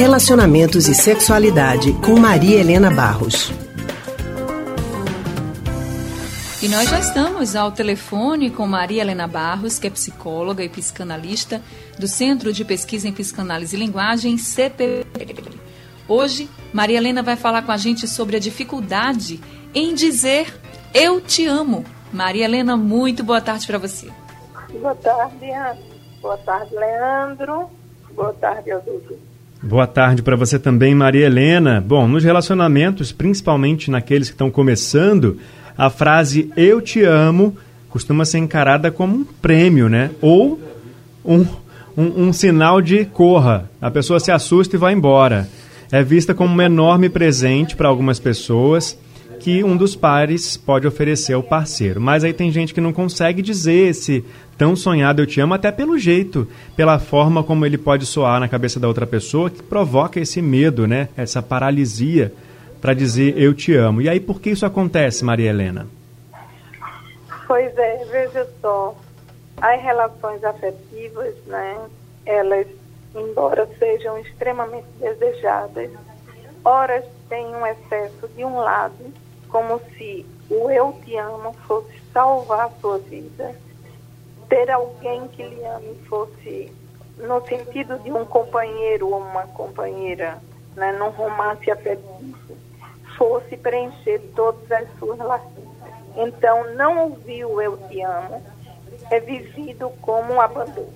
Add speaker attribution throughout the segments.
Speaker 1: Relacionamentos e Sexualidade com Maria Helena Barros.
Speaker 2: E nós já estamos ao telefone com Maria Helena Barros, que é psicóloga e psicanalista do Centro de Pesquisa em Psicanálise e Linguagem, CP. Hoje, Maria Helena vai falar com a gente sobre a dificuldade em dizer eu te amo. Maria Helena, muito boa tarde para você.
Speaker 3: Boa tarde, Ana. Boa tarde, Leandro. Boa tarde, Adulto.
Speaker 4: Boa tarde para você também, Maria Helena. Bom, nos relacionamentos, principalmente naqueles que estão começando, a frase eu te amo costuma ser encarada como um prêmio, né? Ou um, um, um sinal de corra. A pessoa se assusta e vai embora. É vista como um enorme presente para algumas pessoas que um dos pares pode oferecer ao parceiro. Mas aí tem gente que não consegue dizer esse tão sonhado eu te amo, até pelo jeito, pela forma como ele pode soar na cabeça da outra pessoa, que provoca esse medo, né? Essa paralisia para dizer eu te amo. E aí por que isso acontece, Maria Helena?
Speaker 3: Pois é, veja só, as relações afetivas, né? Elas, embora sejam extremamente desejadas, horas têm um excesso de um lado como se o eu te amo fosse salvar a sua vida. Ter alguém que lhe ame fosse no sentido de um companheiro ou uma companheira, né, num romance afetivo, fosse preencher todas as suas lacunas. Então, não ouvir o eu te amo é vivido como um abandono,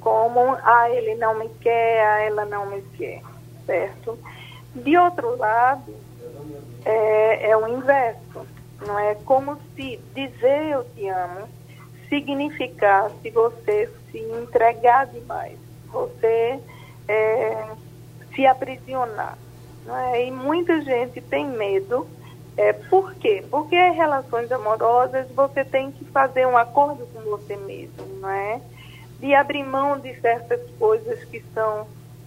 Speaker 3: como ah, ele não me quer, ah, ela não me quer, certo? De outro lado, é, é o inverso. Não é como se dizer eu te amo significasse você se entregar demais, você é, se aprisionar. Não é? E muita gente tem medo. É, por quê? Porque em relações amorosas você tem que fazer um acordo com você mesmo, não é? De abrir mão de certas coisas que são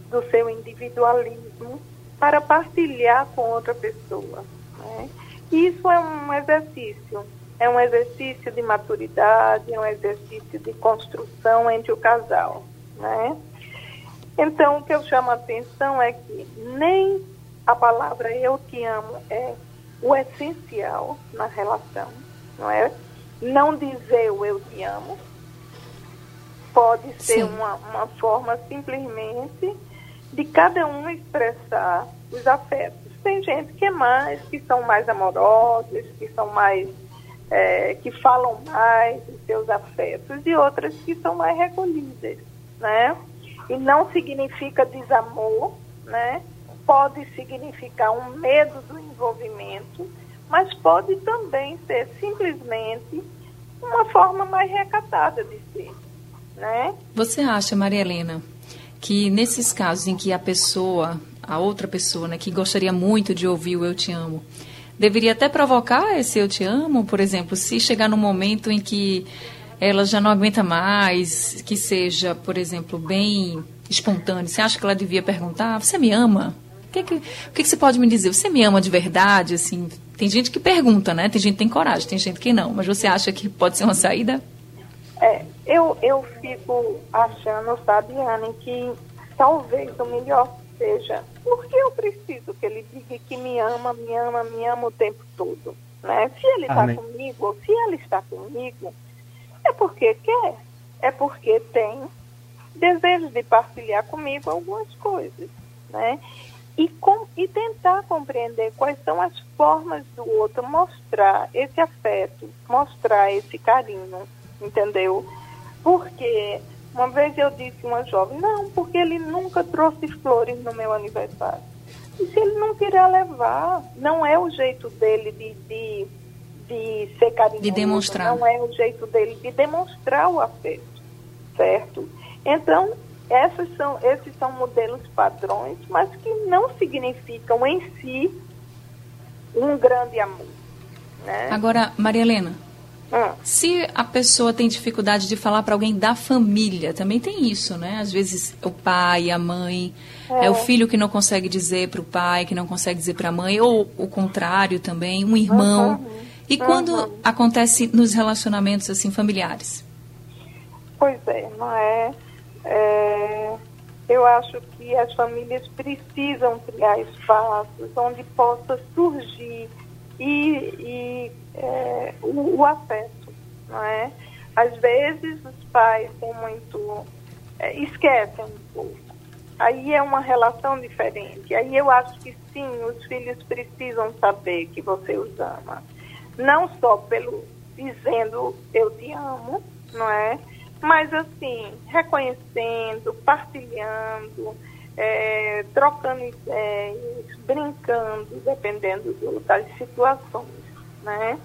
Speaker 3: do seu individualismo para partilhar com outra pessoa. Né? Isso é um exercício, é um exercício de maturidade, é um exercício de construção entre o casal. Né? Então, o que eu chamo a atenção é que nem a palavra eu te amo é o essencial na relação, não é? Não dizer o eu te amo pode ser uma, uma forma simplesmente de cada um expressar os afetos. Tem gente que é mais, que são mais amorosas, que são mais, é, que falam mais dos seus afetos, e outras que são mais recolhidas, né? E não significa desamor, né? Pode significar um medo do envolvimento, mas pode também ser simplesmente uma forma mais recatada de ser, né?
Speaker 2: Você acha, Maria Helena, que nesses casos em que a pessoa, a outra pessoa, né, que gostaria muito de ouvir o eu te amo, deveria até provocar esse eu te amo, por exemplo, se chegar no momento em que ela já não aguenta mais, que seja, por exemplo, bem espontâneo, você acha que ela devia perguntar, você me ama? O que, que, o que, que você pode me dizer? Você me ama de verdade? Assim, tem gente que pergunta, né? Tem gente que tem coragem, tem gente que não. Mas você acha que pode ser uma saída?
Speaker 3: É, eu, eu fico achando, sabe, Anne, que talvez o melhor seja porque eu preciso que ele diga que me ama, me ama, me ama o tempo todo. Né? Se ele está comigo, ou se ela está comigo, é porque quer, é porque tem desejo de partilhar comigo algumas coisas. Né? E, com, e tentar compreender quais são as formas do outro mostrar esse afeto, mostrar esse carinho entendeu? Porque uma vez eu disse a uma jovem, não, porque ele nunca trouxe flores no meu aniversário. E se ele não querer levar, não é o jeito dele de, de, de ser carinhoso.
Speaker 2: De demonstrar.
Speaker 3: Não é o jeito dele de demonstrar o afeto, certo? Então, essas são, esses são modelos padrões, mas que não significam em si um grande amor. Né?
Speaker 2: Agora, Maria Helena. Se a pessoa tem dificuldade de falar para alguém da família, também tem isso, né? Às vezes o pai, a mãe, é, é o filho que não consegue dizer para o pai, que não consegue dizer para a mãe, ou o contrário também, um irmão. Uhum. E uhum. quando acontece nos relacionamentos assim familiares?
Speaker 3: Pois é, não é, é eu acho que as famílias precisam criar espaços onde possa surgir e, e é, o, o, afeto, não é? Às vezes os pais são muito é, esquecem um pouco. Aí é uma relação diferente. Aí eu acho que sim, os filhos precisam saber que você os ama, não só pelo dizendo eu te amo, não é? Mas assim, reconhecendo, partilhando, é, trocando ideias, brincando, dependendo do, das situações, né?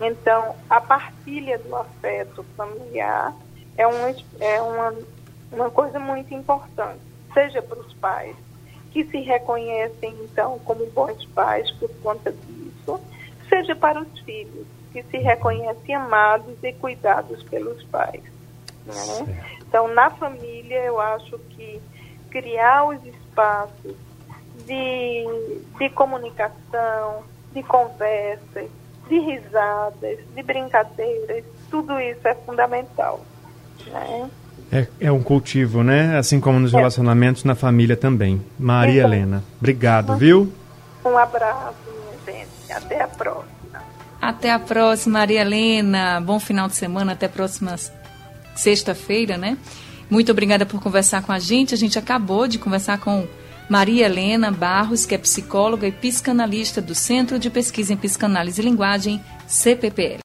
Speaker 3: Então, a partilha do afeto familiar é, um, é uma, uma coisa muito importante, seja para os pais, que se reconhecem, então, como bons pais por conta disso, seja para os filhos, que se reconhecem amados e cuidados pelos pais. Né? Então, na família, eu acho que criar os espaços de, de comunicação, de conversas, de risadas, de brincadeiras, tudo isso é fundamental. Né?
Speaker 4: É, é um cultivo, né? Assim como nos é. relacionamentos na família também. Maria então, Helena, obrigado, viu?
Speaker 3: Um abraço, minha gente. Até a próxima.
Speaker 2: Até a próxima, Maria Helena. Bom final de semana. Até a próxima sexta-feira, né? Muito obrigada por conversar com a gente. A gente acabou de conversar com Maria Helena Barros, que é psicóloga e psicanalista do Centro de Pesquisa em Psicanálise e Linguagem, CPPL.